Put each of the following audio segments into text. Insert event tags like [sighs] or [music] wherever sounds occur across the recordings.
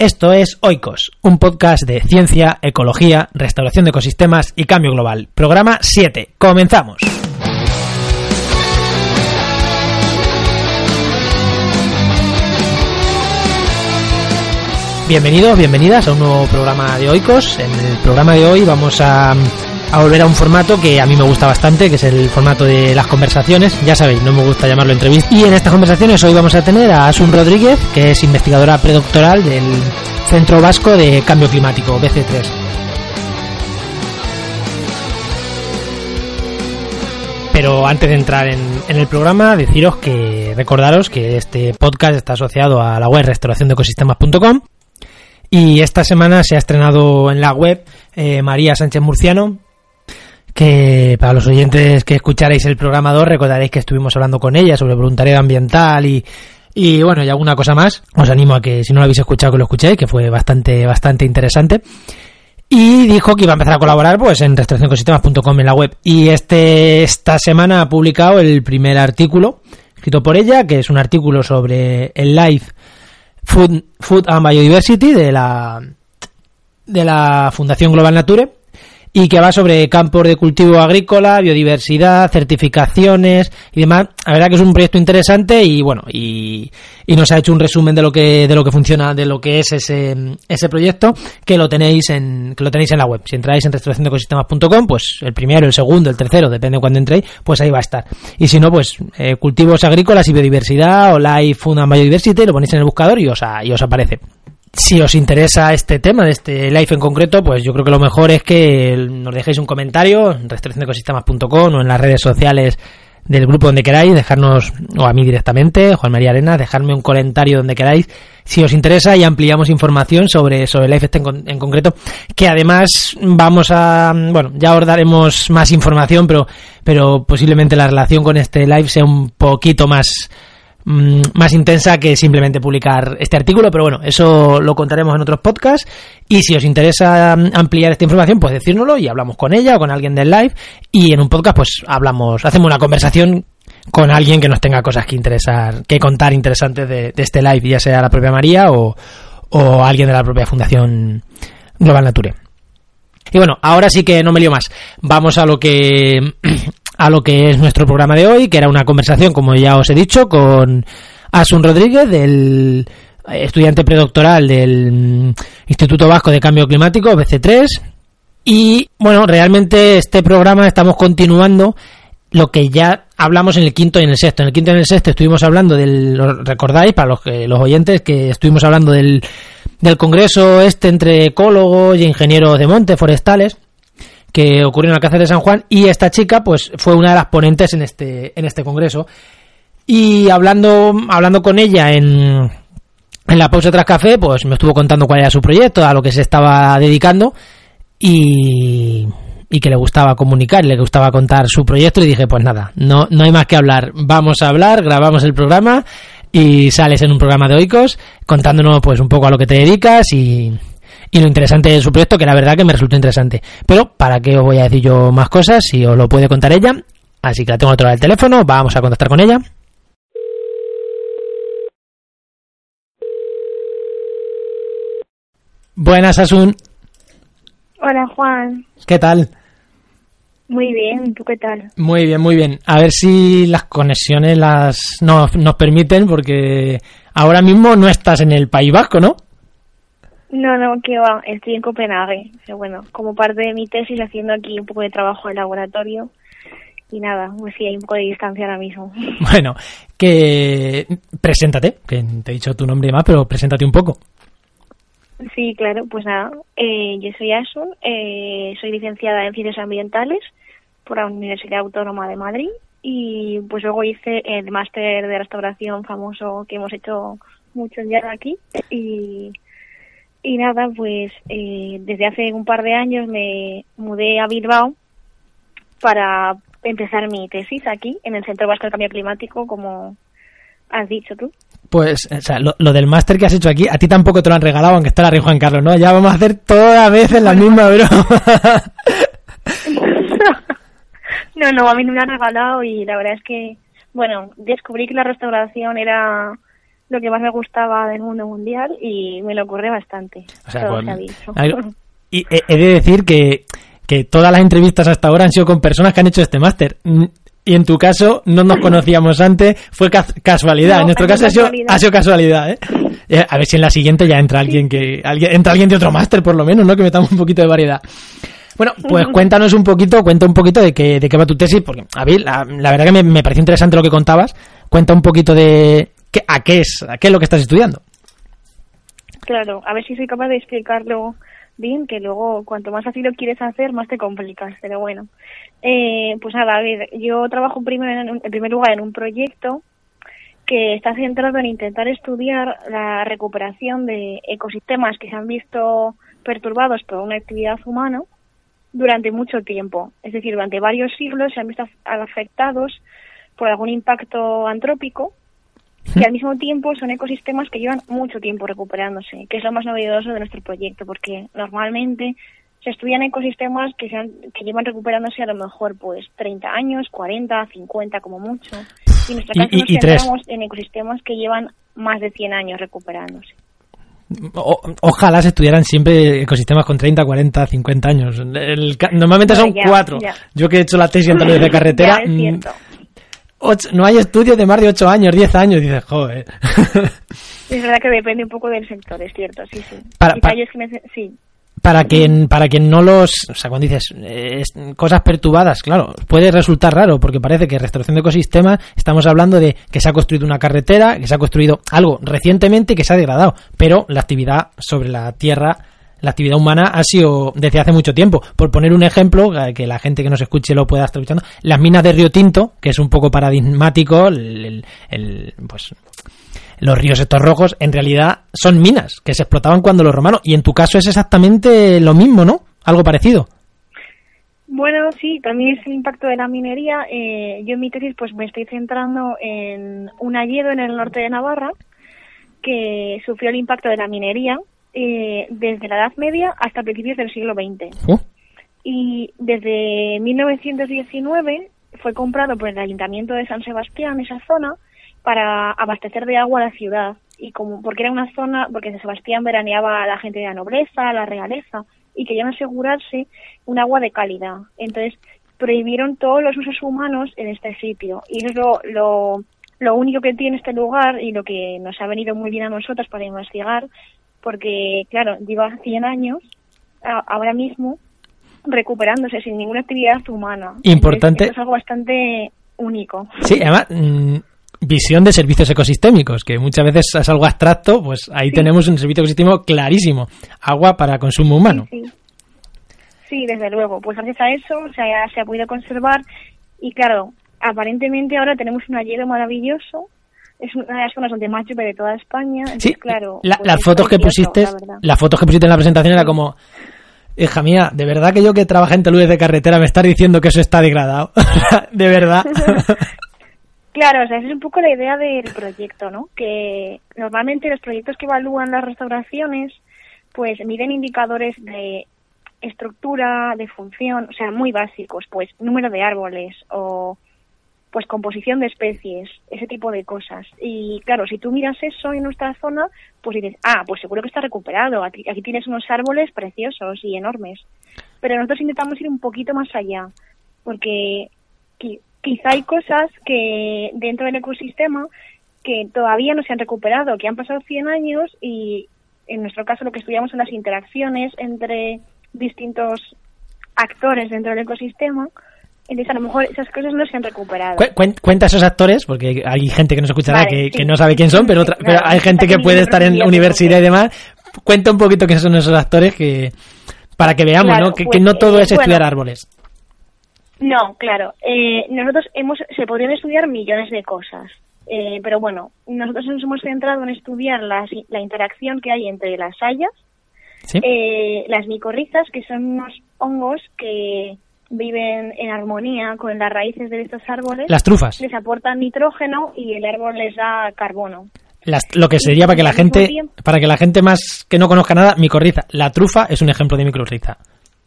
Esto es Oikos, un podcast de ciencia, ecología, restauración de ecosistemas y cambio global. Programa 7. Comenzamos. Bienvenidos, bienvenidas a un nuevo programa de Oikos. En el programa de hoy vamos a, a volver a un formato que a mí me gusta bastante, que es el formato de las conversaciones. Ya sabéis, no me gusta llamarlo entrevista. Y en estas conversaciones hoy vamos a tener a Asun Rodríguez, que es investigadora predoctoral del Centro Vasco de Cambio Climático, BC3. Pero antes de entrar en, el programa, deciros que recordaros que este podcast está asociado a la web restauraciondeecosistemas.com y esta semana se ha estrenado en la web eh, María Sánchez Murciano, para los oyentes que escucharéis el programa 2 recordaréis que estuvimos hablando con ella sobre voluntariado ambiental y, y bueno, y alguna cosa más. Os animo a que si no lo habéis escuchado que lo escuchéis, que fue bastante, bastante interesante. Y dijo que iba a empezar a colaborar pues en restauracionecosistemas.com en la web. Y este, esta semana ha publicado el primer artículo escrito por ella, que es un artículo sobre el live Food, Food and Biodiversity de la, de la Fundación Global Nature y que va sobre campos de cultivo agrícola, biodiversidad, certificaciones y demás. La verdad que es un proyecto interesante y bueno, y, y, nos ha hecho un resumen de lo que de lo que funciona, de lo que es ese, ese proyecto, que lo tenéis en que lo tenéis en la web. Si entráis en restauraciondeecosistemas.com, pues el primero, el segundo, el tercero, depende de cuándo entréis, pues ahí va a estar. Y si no, pues eh, cultivos agrícolas y biodiversidad o Life and Biodiversity, lo ponéis en el buscador y os, y os aparece si os interesa este tema, de este live en concreto, pues yo creo que lo mejor es que nos dejéis un comentario en restriccionecosistemas.com o en las redes sociales del grupo donde queráis, dejarnos, o a mí directamente, Juan María Arena, dejarme un comentario donde queráis, si os interesa y ampliamos información sobre, sobre el live este en, en concreto, que además vamos a, bueno, ya os daremos más información, pero, pero posiblemente la relación con este live sea un poquito más, más intensa que simplemente publicar este artículo, pero bueno, eso lo contaremos en otros podcasts y si os interesa ampliar esta información, pues decírnoslo y hablamos con ella o con alguien del live y en un podcast pues hablamos, hacemos una conversación con alguien que nos tenga cosas que interesar, que contar interesantes de, de este live, ya sea la propia María o, o alguien de la propia Fundación Global Nature. Y bueno, ahora sí que no me lío más. Vamos a lo que [clears throat] a lo que es nuestro programa de hoy, que era una conversación, como ya os he dicho, con Asun Rodríguez, del estudiante predoctoral del Instituto Vasco de Cambio Climático, BC3. Y bueno, realmente este programa estamos continuando lo que ya hablamos en el quinto y en el sexto. En el quinto y en el sexto estuvimos hablando del, ¿lo recordáis para los, que, los oyentes que estuvimos hablando del, del congreso este entre ecólogos y ingenieros de monte forestales que ocurrió en Alcázar de San Juan y esta chica pues fue una de las ponentes en este en este congreso. Y hablando hablando con ella en en la pausa tras café pues me estuvo contando cuál era su proyecto a lo que se estaba dedicando y y que le gustaba comunicar, le gustaba contar su proyecto y dije, pues nada, no, no hay más que hablar, vamos a hablar, grabamos el programa y sales en un programa de Oikos contándonos pues un poco a lo que te dedicas y, y lo interesante de su proyecto, que la verdad que me resultó interesante. Pero, ¿para qué os voy a decir yo más cosas si os lo puede contar ella? Así que la tengo otra del teléfono, vamos a contactar con ella. Buenas, Asun. Hola, Juan. ¿Qué tal? Muy bien, ¿tú qué tal? Muy bien, muy bien. A ver si las conexiones las nos, nos permiten, porque ahora mismo no estás en el País Vasco, ¿no? No, no, que va, estoy en Copenhague. Pero bueno, como parte de mi tesis haciendo aquí un poco de trabajo de laboratorio. Y nada, pues sí, hay un poco de distancia ahora mismo. [laughs] Bueno, que preséntate, que te he dicho tu nombre y más, pero preséntate un poco. Sí, claro, pues nada, eh, yo soy Asun, eh, soy licenciada en Ciencias Ambientales por la Universidad Autónoma de Madrid y pues luego hice el máster de restauración famoso que hemos hecho muchos días aquí y y nada, pues eh, desde hace un par de años me mudé a Bilbao para empezar mi tesis aquí, en el Centro Vasco de Cambio Climático, como has dicho tú. Pues, o sea, lo, lo del máster que has hecho aquí, a ti tampoco te lo han regalado, aunque está la Rey Juan Carlos, ¿no? Ya vamos a hacer toda vez en la misma broma. [laughs] no, no, a mí no me lo han regalado y la verdad es que, bueno, descubrí que la restauración era lo que más me gustaba del mundo mundial y me lo ocurre bastante. O sea, con, [laughs] y he de decir que, que todas las entrevistas hasta ahora han sido con personas que han hecho este máster. Y en tu caso no nos conocíamos antes, fue casualidad. en nuestro caso ha sido, ha sido, casualidad, ¿eh? [laughs] ¿eh? A ver si en la siguiente ya entra alguien que alguien, entra alguien de otro máster por lo menos, ¿no? Que metamos un poquito de variedad. Bueno, pues [laughs] cuéntanos un poquito, cuenta un poquito de qué, de qué va tu tesis, porque a ver, la, verdad que me, me pareció interesante lo que contabas. Cuenta un poquito de a qué es, a qué es lo que estás estudiando. Claro, a ver si soy capaz de explicarlo bien, que luego cuanto más así lo quieres hacer, más te complicas, pero bueno. Eh, pues nada, a ver, yo trabajo primero en, en primer lugar en un proyecto que está centrado en intentar estudiar la recuperación de ecosistemas que se han visto perturbados por una actividad humana durante mucho tiempo. Es decir, durante varios siglos se han visto afectados por algún impacto antrópico que al mismo tiempo son ecosistemas que llevan mucho tiempo recuperándose, que es lo más novedoso de nuestro proyecto, porque normalmente se estudian ecosistemas que, sean, que llevan recuperándose a lo mejor pues 30 años, 40, 50 como mucho. Y en nuestro caso nos centramos en ecosistemas que llevan más de 100 años recuperándose. ojalá se estudiaran siempre ecosistemas con 30, 40, 50 años. normalmente son cuatro. Yo que he hecho la tesis en de [laughs] carretera, no hay estudios de más de 8 años, 10 años. Dices, joder. Es verdad que depende un poco del sector, es cierto, sí, sí. Para, para, quien, para quien no los. O sea, cuando dices cosas perturbadas, claro, puede resultar raro, porque parece que restauración de ecosistemas estamos hablando de que se ha construido una carretera, que se ha construido algo recientemente y que se ha degradado, pero la actividad sobre la tierra la actividad humana ha sido desde hace mucho tiempo. Por poner un ejemplo, que la gente que nos escuche lo pueda estar escuchando, las minas de Río Tinto, que es un poco paradigmático, el, pues los ríos estos rojos, en realidad son minas que se explotaban cuando los romanos. Y en tu caso es exactamente lo mismo, ¿no? Algo parecido. Bueno, sí, también es el impacto de la minería. Eh, yo en mi tesis pues me estoy centrando en un alledo en el norte de Navarra que sufrió el impacto de la minería eh, desde la Edad Media hasta principios del siglo XX. Y desde 1919 fue comprado por el Ayuntamiento de San Sebastián esa zona para abastecer de agua a la ciudad y como porque era una zona porque San Sebastián veraneaba a la gente de la nobleza, a la realeza y querían asegurarse un agua de calidad. Entonces prohibieron todos los usos humanos en este sitio y eso es lo, lo, lo único que tiene este lugar y lo que nos ha venido muy bien a nosotros para investigar porque, claro, lleva 100 años ahora mismo recuperándose sin ninguna actividad humana. Importante. es algo bastante único. Sí, además, mm, visión de servicios ecosistémicos, que muchas veces es algo abstracto, pues ahí tenemos un servicio ecosistémico clarísimo. Agua para consumo humano. Sí, desde luego. Pues gracias a eso se ha, se ha podido conservar y, claro, aparentemente ahora tenemos un hielo maravilloso es una de las zonas donde más llueve de toda España. sí, claro. Pues las fotos que pusiste, las fotos que pusiste en la presentación era como, hija mía, de verdad que yo que trabajé en Teludes de carretera me está diciendo que eso está degradado, [laughs] de verdad. [laughs] claro, o sea, esa es un poco la idea del proyecto, ¿no? Que normalmente los proyectos que evalúan las restauraciones, pues miden indicadores de estructura, de función, o sea, muy básicos, pues número de árboles o pues composición de especies, ese tipo de cosas. Y claro, si tú miras eso en nuestra zona, pues dices, ah, pues seguro que está recuperado, aquí, tienes unos árboles preciosos y enormes. Pero nosotros intentamos ir un poquito más allá, porque quizá hay cosas que dentro del ecosistema que todavía no se han recuperado, que han pasado 100 años y en nuestro caso lo que estudiamos son las interacciones entre distintos actores dentro del ecosistema entonces, a lo mejor esas cosas no se han recuperado. cuenta esos actores, porque hay gente que nos escuchará que, no sabe quién son, pero, otra, hay gente que puede estar en la universidad y demás. Cuenta un poquito quiénes son esos actores que para que veamos ¿no? Que, pues, no todo es estudiar árboles. No, claro. Eh, nosotros hemos, se podrían estudiar millones de cosas. Eh, pero bueno, nosotros nos hemos centrado en estudiar la, la interacción que hay entre las hayas, eh, las micorrizas, que son unos hongos que viven en armonía con las raíces de estos árboles. Las trufas. Les aportan nitrógeno y el árbol les da carbono. lo que sería para que la gente, para que la gente más que no conozca nada, micorriza. La trufa es un ejemplo de micorriza,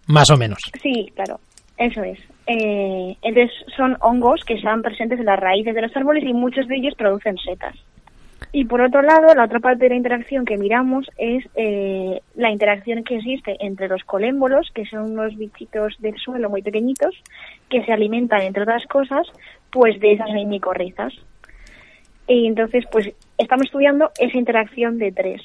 más o menos. Sí, claro, eso es. Eh, entonces son hongos que están presentes en las raíces de los árboles y muchos de ellos producen setas. Y por otro lado, la otra parte de la interacción que miramos es eh, la interacción que existe entre los colémbolos, que son unos bichitos del suelo muy pequeñitos, que se alimentan, entre otras cosas, pues de esas micorrizas. Y entonces, pues estamos estudiando esa interacción de tres.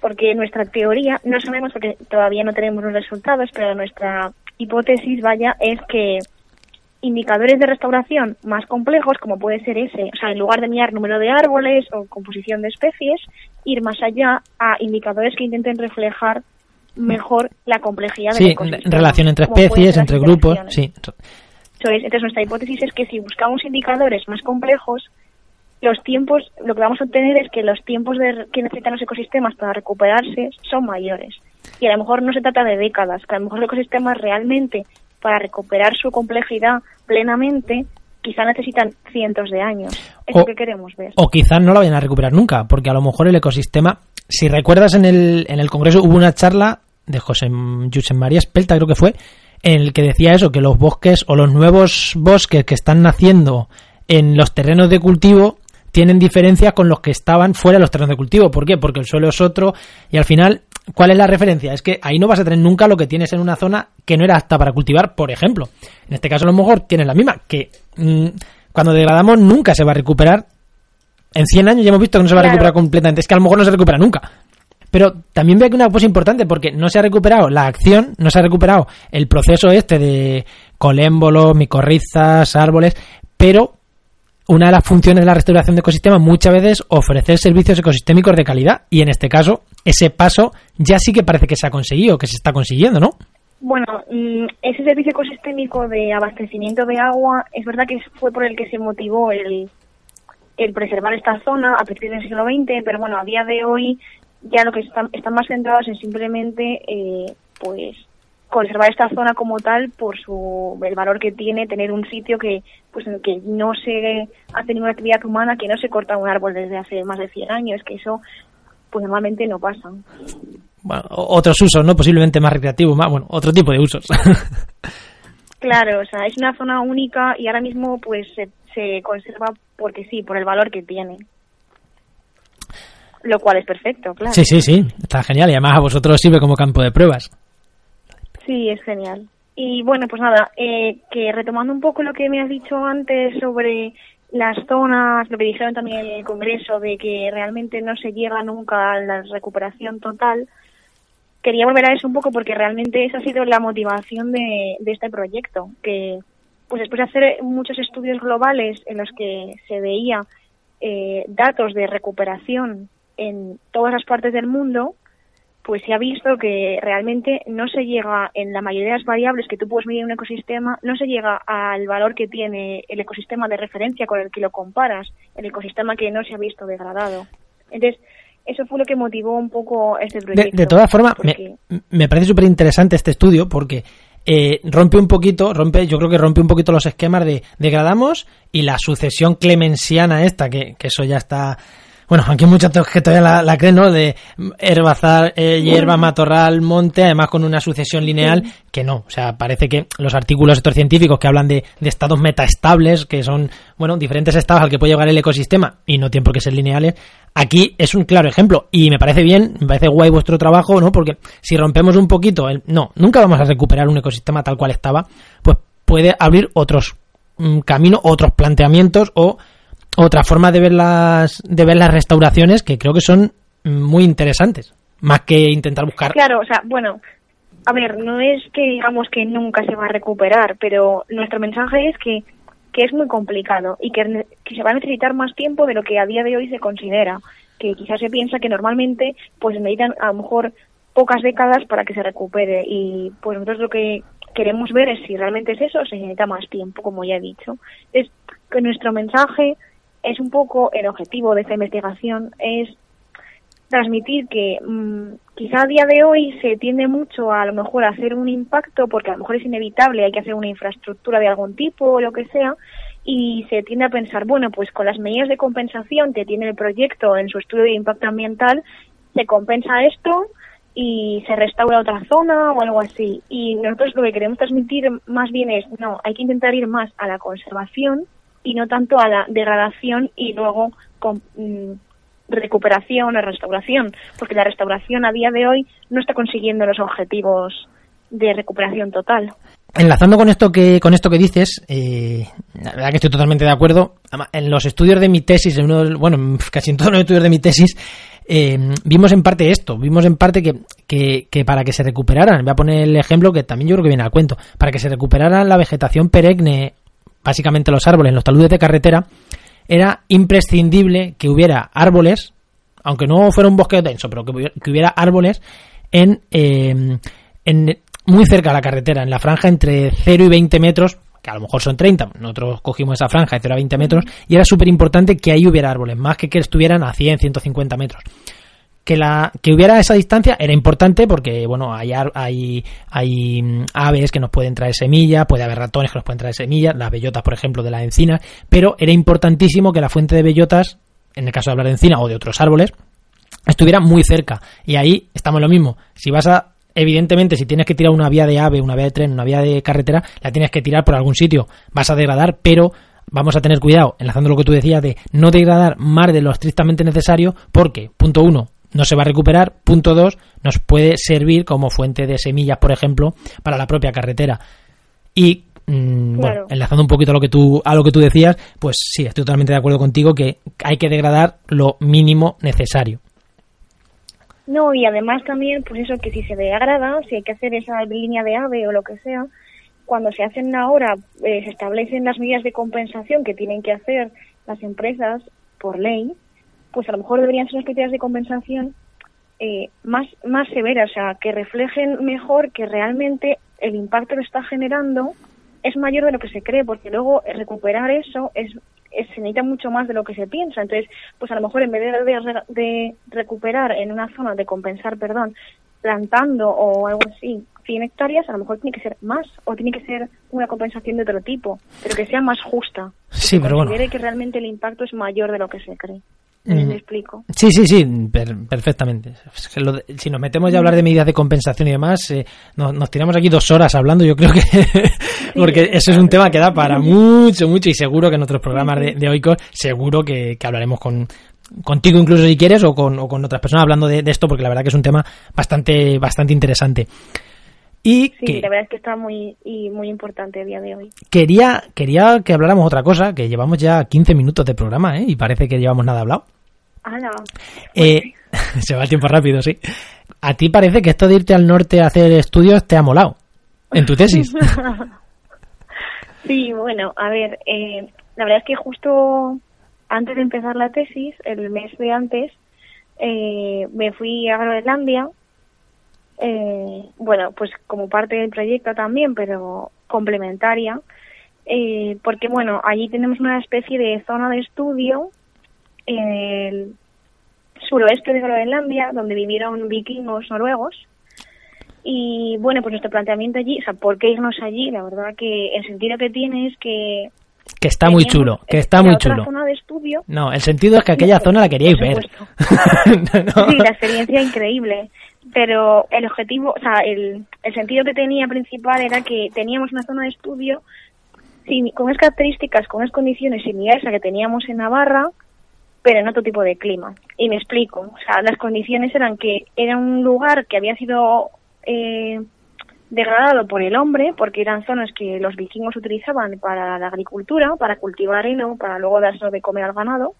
Porque nuestra teoría, no sabemos porque todavía no tenemos los resultados, pero nuestra hipótesis, vaya, es que indicadores de restauración más complejos, como puede ser ese, o sea, en lugar de mirar número de árboles o composición de especies, ir más allá a indicadores que intenten reflejar mejor la complejidad sí, del relación entre especies, entre grupos, sí. Entonces, nuestra hipótesis es que si buscamos indicadores más complejos, los tiempos, lo que vamos a obtener es que los tiempos de, que necesitan los ecosistemas para recuperarse son mayores. Y a lo mejor no se trata de décadas, que a lo mejor los ecosistemas realmente para recuperar su complejidad plenamente, quizá necesitan cientos de años. Es lo que queremos ver. O quizás no lo vayan a recuperar nunca, porque a lo mejor el ecosistema, si recuerdas en el, en el Congreso hubo una charla de José José María Espelta, creo que fue, en el que decía eso, que los bosques o los nuevos bosques que están naciendo en los terrenos de cultivo tienen diferencias con los que estaban fuera de los terrenos de cultivo. ¿Por qué? Porque el suelo es otro y al final ¿Cuál es la referencia? Es que ahí no vas a tener nunca lo que tienes en una zona que no era apta para cultivar, por ejemplo. En este caso, a lo mejor tienes la misma, que mm, cuando degradamos nunca se va a recuperar. En 100 años ya hemos visto que no se va a recuperar completamente. Es que a lo mejor no se recupera nunca. Pero también veo que una cosa importante, porque no se ha recuperado la acción, no se ha recuperado el proceso este de colémbolos, micorrizas, árboles, pero una de las funciones de la restauración de ecosistemas muchas veces ofrecer servicios ecosistémicos de calidad y en este caso ese paso ya sí que parece que se ha conseguido, que se está consiguiendo, ¿no? Bueno, mm, ese servicio ecosistémico de abastecimiento de agua es verdad que fue por el que se motivó el, el preservar esta zona a partir del siglo XX, pero bueno, a día de hoy ya lo que están, están más centrados en simplemente eh, pues conservar esta zona como tal por su el valor que tiene tener un sitio que pues en el que no se hace ninguna actividad humana que no se corta un árbol desde hace más de 100 años que eso pues normalmente no pasa bueno, otros usos no posiblemente más recreativos más bueno otro tipo de usos [laughs] claro o sea es una zona única y ahora mismo pues se, se conserva porque sí por el valor que tiene lo cual es perfecto, claro. Sí, sí, sí, está genial y además a vosotros sirve como campo de pruebas. Sí, es genial. Y bueno, pues nada, eh, que retomando un poco lo que me has dicho antes sobre las zonas, lo que dijeron también en el Congreso, de que realmente no se llega nunca a la recuperación total, quería volver a eso un poco porque realmente esa ha sido la motivación de, de este proyecto, que pues después de hacer muchos estudios globales en los que se veía eh, datos de recuperación en todas las partes del mundo, pues se ha visto que realmente no se llega en la mayoría de las variables que tú puedes medir en un ecosistema, no se llega al valor que tiene el ecosistema de referencia con el que lo comparas, el ecosistema que no se ha visto degradado. Entonces, eso fue lo que motivó un poco este proyecto. De, todas formas, me, parece súper interesante este estudio porque eh, rompe un poquito, rompe, yo creo que rompe un poquito los esquemas de degradamos y la sucesión clemensiana esta, que, que eso ya está bueno, aunque muchos que todavía la, creen, ¿no? De herbazar, eh, hierba, matorral, monte, además con una sucesión lineal, que no. O sea, parece que los artículos estos científicos que hablan de, de, estados metaestables, que son, bueno, diferentes estados al que puede llegar el ecosistema y no tienen por qué ser lineales, aquí es un claro ejemplo. Y me parece bien, me parece guay vuestro trabajo, ¿no? Porque si rompemos un poquito, el, no, nunca vamos a recuperar un ecosistema tal cual estaba, pues puede abrir otros mm, caminos, otros planteamientos o otra forma de ver las de ver las restauraciones que creo que son muy interesantes más que intentar buscar claro o sea bueno a ver no es que digamos que nunca se va a recuperar pero nuestro mensaje es que que es muy complicado y que, que se va a necesitar más tiempo de lo que a día de hoy se considera que quizás se piensa que normalmente pues necesitan a lo mejor pocas décadas para que se recupere y pues nosotros lo que queremos ver es si realmente es eso o se necesita más tiempo como ya he dicho. Es que nuestro mensaje es un poco el objetivo de esta investigación, es transmitir que mm, quizá a día de hoy se tiende mucho a, a lo mejor a hacer un impacto porque a lo mejor es inevitable, hay que hacer una infraestructura de algún tipo o lo que sea, y se tiende a pensar, bueno, pues con las medidas de compensación que tiene el proyecto en su estudio de impacto ambiental, se compensa esto y se restaura otra zona o algo así. Y nosotros lo que queremos transmitir más bien es, no, hay que intentar ir más a la conservación y no tanto a la degradación y luego mm, recuperación o restauración, porque la restauración a día de hoy no está consiguiendo los objetivos de recuperación total. Enlazando con esto que con esto que dices, eh, la verdad que estoy totalmente de acuerdo. En los estudios de mi tesis, en uno, bueno, [laughs] casi en todos los estudios de mi tesis, eh, vimos en parte esto, vimos en parte que, que, que, para que se recuperaran, voy a poner el ejemplo que también yo creo que viene al cuento, para que se recuperara la vegetación perenne, básicamente los árboles, los taludes de carretera, era imprescindible que hubiera árboles, aunque no fuera un bosque denso, pero que hubiera, árboles en, eh, en muy cerca de la carretera, en la franja entre 0 y 20 metros, que a lo mejor son 30, nosotros cogimos esa franja de 0 a 20 metros, y era súper importante que ahí hubiera árboles, más que que estuvieran a 100, 150 metros. Que, la, que hubiera esa distancia era importante porque, bueno, hay, hay, hay mm, aves que nos pueden traer semillas, puede haber ratones que nos pueden traer semillas, las bellotas, por ejemplo, de la encina, pero era importantísimo que la fuente de bellotas, en el caso de hablar de encina o de otros árboles, estuviera muy cerca. Y ahí estamos lo mismo. Si vas a evidentemente, si tienes que tirar una vía de ave, una vía de tren, una vía de carretera, la tienes que tirar por algún sitio. Vas a degradar, pero vamos a tener cuidado, enlazando lo que tú decías, de no degradar más de lo estrictamente necesario, porque, punto uno, no se va a recuperar, punto dos, nos puede servir como fuente de semillas, por ejemplo, para la propia carretera. Y mm, bueno, enlazando un poquito a lo que tú a lo que tú decías, pues sí, estoy totalmente de acuerdo contigo que hay que degradar lo mínimo necesario. No, y además también, pues eso, que si se degrada, si hay que hacer esa línea de ave o lo que sea, cuando se hacen ahora, eh, se establecen las medidas de compensación que tienen que hacer las empresas por ley, pues a lo mejor deberían ser unas medidas de compensación eh, más, más severas, o sea, que reflejen mejor que realmente el impacto que está generando es mayor de lo que se cree, porque luego recuperar eso es se necesita mucho más de lo que se piensa. Entonces, pues a lo mejor en vez de, de recuperar en una zona, de compensar, perdón, plantando o algo así 100 hectáreas, a lo mejor tiene que ser más o tiene que ser una compensación de otro tipo, pero que sea más justa. Sí, pero bueno. que realmente el impacto es mayor de lo que se cree. ¿Me explico? Sí, sí, sí, perfectamente. si nos metemos ya a hablar de medidas de compensación y demás, eh, nos, tiramos aquí dos horas hablando, yo creo que... [laughs] porque eso es un tema que da para [laughs] mucho, mucho y seguro que en otros programas de, de Oikos, seguro que, hablaremos con, contigo incluso si quieres o con, o con otras personas hablando de, esto porque la verdad que es un tema bastante bastante interesante y sí, la verdad es que está muy y muy importante el día de hoy. Quería quería que habláramos otra cosa, que llevamos ya 15 minutos de programa, ¿eh? Y parece que llevamos nada hablado. Eh, [laughs] se va el tiempo rápido, sí. ¿A ti parece que esto de irte al norte a hacer estudios te ha molado en tu tesis? [laughs] sí, bueno, a ver, eh, la verdad es que justo antes de empezar la tesis, el mes de antes, eh, me fui a Groenlandia eh, bueno, pues como parte del proyecto también, pero complementaria, eh, porque bueno, allí tenemos una especie de zona de estudio en el suroeste de Groenlandia, donde vivieron vikingos noruegos. Y bueno, pues nuestro planteamiento allí, o sea, ¿por qué irnos allí? La verdad que el sentido que tiene es que que está muy chulo, que está muy chulo. Zona de estudio. No, el sentido es que aquella zona la queríais ver. [laughs] Sí, la experiencia increíble pero el objetivo, o sea, el, el sentido que tenía principal era que teníamos una zona de estudio con unas características, con unas condiciones similares a que teníamos en Navarra, pero en otro tipo de clima. Y me explico, o sea, las condiciones eran que era un lugar que había sido eh, degradado por el hombre, porque eran zonas que los vikingos utilizaban para la agricultura, para cultivar heno, para luego darse de comer al ganado.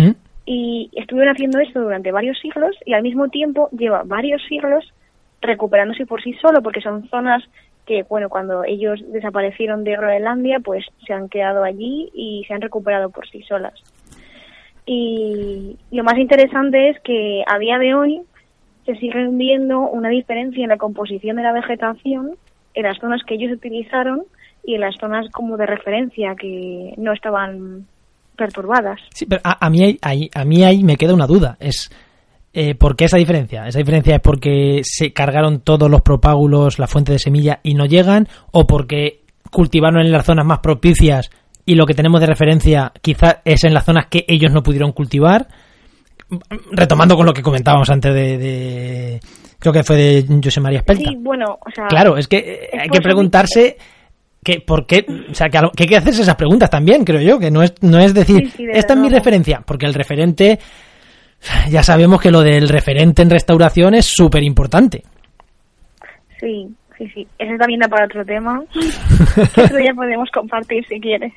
¿Mm? y estuvieron haciendo esto durante varios siglos y al mismo tiempo lleva varios siglos recuperándose por sí solo porque son zonas que bueno cuando ellos desaparecieron de Groenlandia pues se han quedado allí y se han recuperado por sí solas y lo más interesante es que a día de hoy se sigue viendo una diferencia en la composición de la vegetación en las zonas que ellos utilizaron y en las zonas como de referencia que no estaban perturbadas. Sí, pero a, mí, ahí, a mí ahí me queda una duda. Es eh, ¿Por qué esa diferencia? ¿Esa diferencia es porque se cargaron todos los propágulos, la fuente de semilla y no llegan? ¿O porque cultivaron en las zonas más propicias y lo que tenemos de referencia quizás es en las zonas que ellos no pudieron cultivar? Retomando con lo que comentábamos antes de... creo que fue de José María Espelta. Sí, bueno, Claro, es que eh, hay que preguntarse que por qué, o sea, que, hay que hacerse esas preguntas también, creo yo, que no es, no es decir, esta es mi referencia, porque el referente ya sabemos que lo del referente en restauración es súper importante. Sí, sí, sí. Eso también da para otro tema. [laughs] Eso ya podemos compartir si quieres.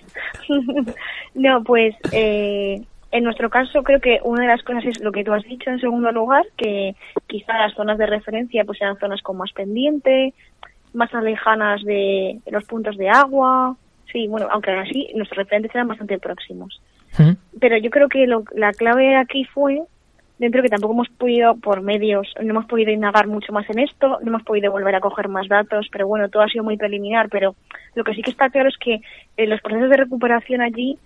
[laughs] no, pues eh, en nuestro caso creo que una de las cosas es lo que tú has dicho en segundo lugar, que quizá las zonas de referencia pues sean zonas con más pendiente, más lejanas de los puntos de agua. Sí, bueno, aunque así nuestros referentes eran bastante próximos. Pero yo creo que lo, la clave aquí fue dentro que tampoco hemos podido, por medios, no hemos podido indagar mucho más en esto, no hemos podido volver a coger más datos, pero bueno, todo ha sido muy preliminar, pero lo que sí que está claro es que eh, los procesos de recuperación allí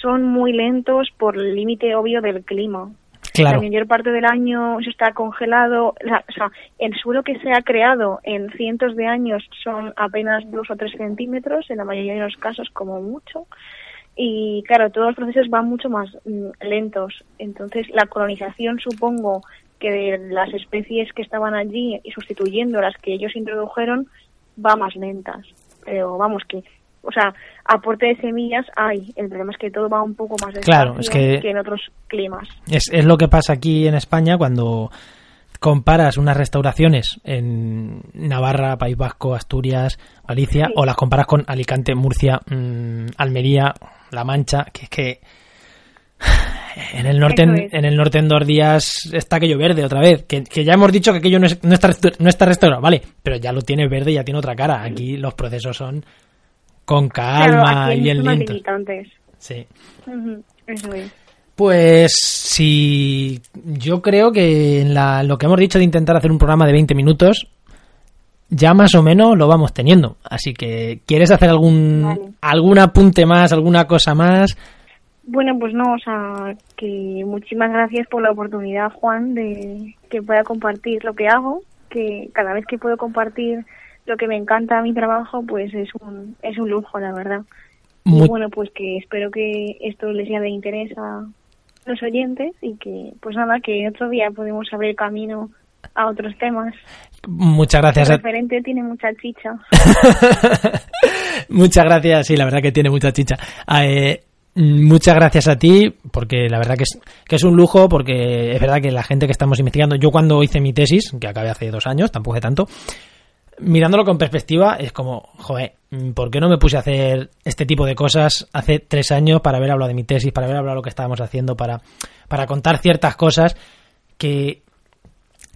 son muy lentos por el límite obvio del clima. Claro. La mayor parte del año se está congelado, o sea, el suelo que se ha creado en cientos de años son apenas dos o tres centímetros, en la mayoría de los casos como mucho, y claro, todos los procesos van mucho más mm, lentos. Entonces, la colonización, supongo que de las especies que estaban allí y sustituyendo las que ellos introdujeron, va más lentas. Pero vamos, que, o sea, aporte de semillas hay. El problema es que todo va un poco más claro, es que, en otros climas. Es, es lo que pasa aquí en España cuando comparas unas restauraciones en Navarra, País Vasco, Asturias, Galicia, o las comparas con Alicante, Murcia, mm, Almería, La Mancha, que es que [sighs] en el norte en, en, el norte en dos días está aquello verde otra vez, que, ya hemos dicho que aquello no, no, está, no está restaurado, vale, pero ya lo tiene verde y ya tiene otra cara. Aquí los procesos son con calma y bien lentos. Sí. Eso es. Pues si yo creo que en la, lo que hemos dicho de intentar hacer un programa de 20 minutos, ya más o menos lo vamos teniendo. Así que, ¿quieres hacer algún, algún apunte más, alguna cosa más? Bueno, pues no, o sea, que muchísimas gracias por la oportunidad, Juan, de que pueda compartir lo que hago, que cada vez que puedo compartir lo que me encanta a mi trabajo, pues es un, es un lujo, la verdad. Y bueno, pues que espero que esto les sea de interés a, los oyentes y que, pues nada, que otro día podemos abrir camino a otros temas. Muchas gracias. El referente tiene mucha chicha. [laughs] muchas gracias, sí, la verdad que tiene mucha chicha. Ah, eh, muchas gracias a ti, porque la verdad que es, que es un lujo, porque es verdad que la gente que estamos investigando, yo cuando hice mi tesis, que acabé hace dos años, tampoco hace tanto, mirándolo con perspectiva, es como, joder, ¿por qué no me puse a hacer este tipo de cosas hace tres años para haber hablado de mi tesis, para haber hablado de lo que estábamos haciendo, para, para contar ciertas cosas que,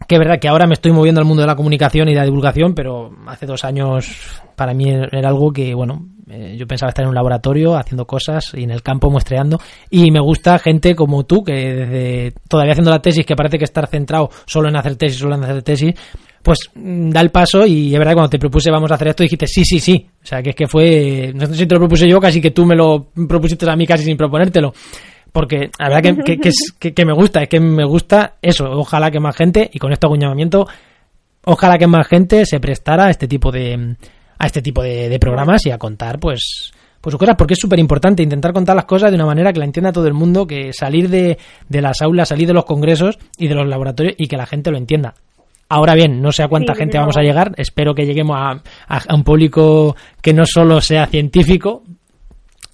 que es verdad que ahora me estoy moviendo al mundo de la comunicación y de la divulgación, pero hace dos años para mí era algo que, bueno, eh, yo pensaba estar en un laboratorio haciendo cosas y en el campo muestreando. Y me gusta gente como tú que desde todavía haciendo la tesis que parece que estar centrado solo en hacer tesis, solo en hacer tesis, pues mm, da el paso y es verdad que cuando te propuse vamos a hacer esto dijiste sí, sí, sí. O sea, que es que fue, no sé si te lo propuse yo, casi que tú me lo propusiste a mí casi sin proponértelo. Porque la verdad que, que, que, me gusta, es que me gusta eso. Ojalá que más gente, y con este aguñamiento, ojalá que más gente se prestara a este tipo de, a este tipo de, programas y a contar, pues, pues cosas, porque es súper importante intentar contar las cosas de una manera que la entienda todo el mundo, que salir de, de las aulas, salir de los congresos y de los laboratorios y que la gente lo entienda. Ahora bien, no sé a cuánta gente vamos a llegar, espero que lleguemos a, un público que no solo sea científico,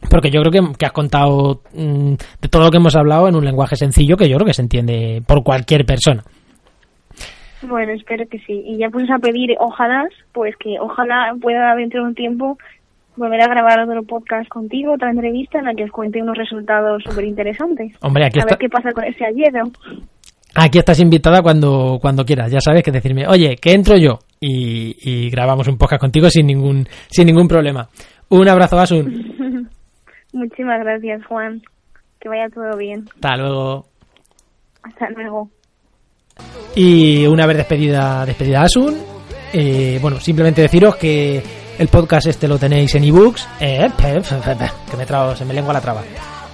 porque yo creo que, has contado mm, de todo lo que hemos hablado en un lenguaje sencillo que yo creo que se entiende por cualquier persona. Bueno, espero que sí. Y ya pues a pedir, ojalá, pues que ojalá pueda dentro de un tiempo volver a grabar otro podcast contigo, otra entrevista en la que os cuente unos resultados súper interesantes. Hombre, aquí a ver qué pasa con ese ayer. Aquí estás invitada cuando, cuando quieras, ya sabes que decirme, oye, que entro yo y, grabamos un podcast contigo sin ningún, sin ningún problema. Un abrazo, Asun. [laughs] Muchísimas gracias, Juan. Que vaya todo bien. Hasta luego. Hasta luego. Y una vez despedida, despedida Asun, eh, bueno, simplemente deciros que el podcast este lo tenéis en ebooks, eh, que me trago, se me lengua la traba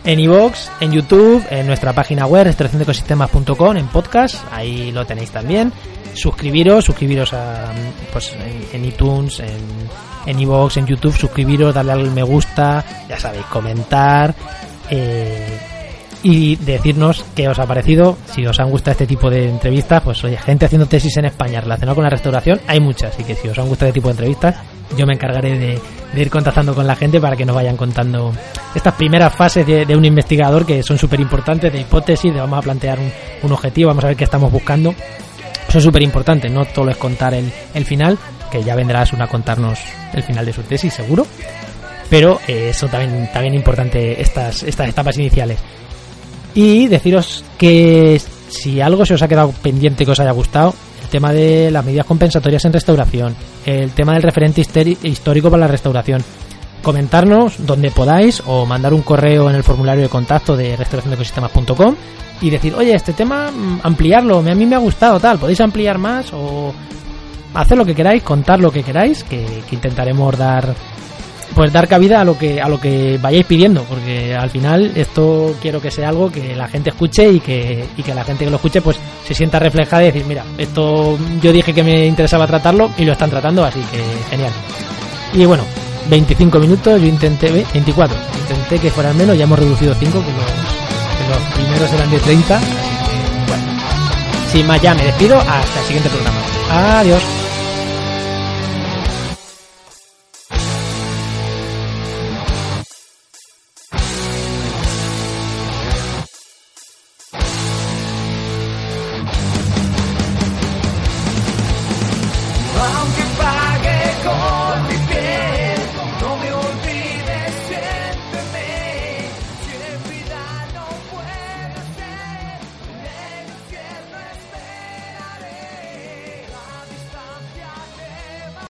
en iVoox, en YouTube, en nuestra página web, restauracionecosistemas.com, en podcast, ahí lo tenéis también. Suscribiros, suscribiros a, pues, en, iTunes, en, en iVoox, en YouTube, suscribiros, darle al me gusta, ya sabéis, comentar. Eh, y decirnos qué os ha parecido, si os han gustado este tipo de entrevistas, pues oye, gente haciendo tesis en España relacionada con la restauración, hay muchas, así que si os han gustado este tipo de entrevistas, yo me encargaré de, ir contactando con la gente para que nos vayan contando estas primeras fases de, un investigador que son súper importantes, de hipótesis, de vamos a plantear un, objetivo, vamos a ver qué estamos buscando. Son súper importantes, no todo es contar el, el final, que ya vendrás una a contarnos el final de su tesis, seguro. Pero eh, eso también, también importante, estas, estas etapas iniciales. Y deciros que si algo se os ha quedado pendiente que os haya gustado, el tema de las medidas compensatorias en restauración, el tema del referente histórico para la restauración, comentarnos donde podáis o mandar un correo en el formulario de contacto de restauracionecosistemas.com y decir, oye, este tema, mm, ampliarlo, a mí me ha gustado, tal, podéis ampliar más o hacer lo que queráis, contar lo que queráis, que, intentaremos dar pues dar cabida a lo que a lo que vayáis pidiendo porque al final esto quiero que sea algo que la gente escuche y que, y que la gente que lo escuche pues se sienta reflejada y decir mira esto yo dije que me interesaba tratarlo y lo están tratando así que genial y bueno 25 minutos yo intenté 24 intenté que fueran menos ya hemos reducido 5 que los, que los primeros eran de 30 así que bueno sin más ya me despido hasta el siguiente programa. Adiós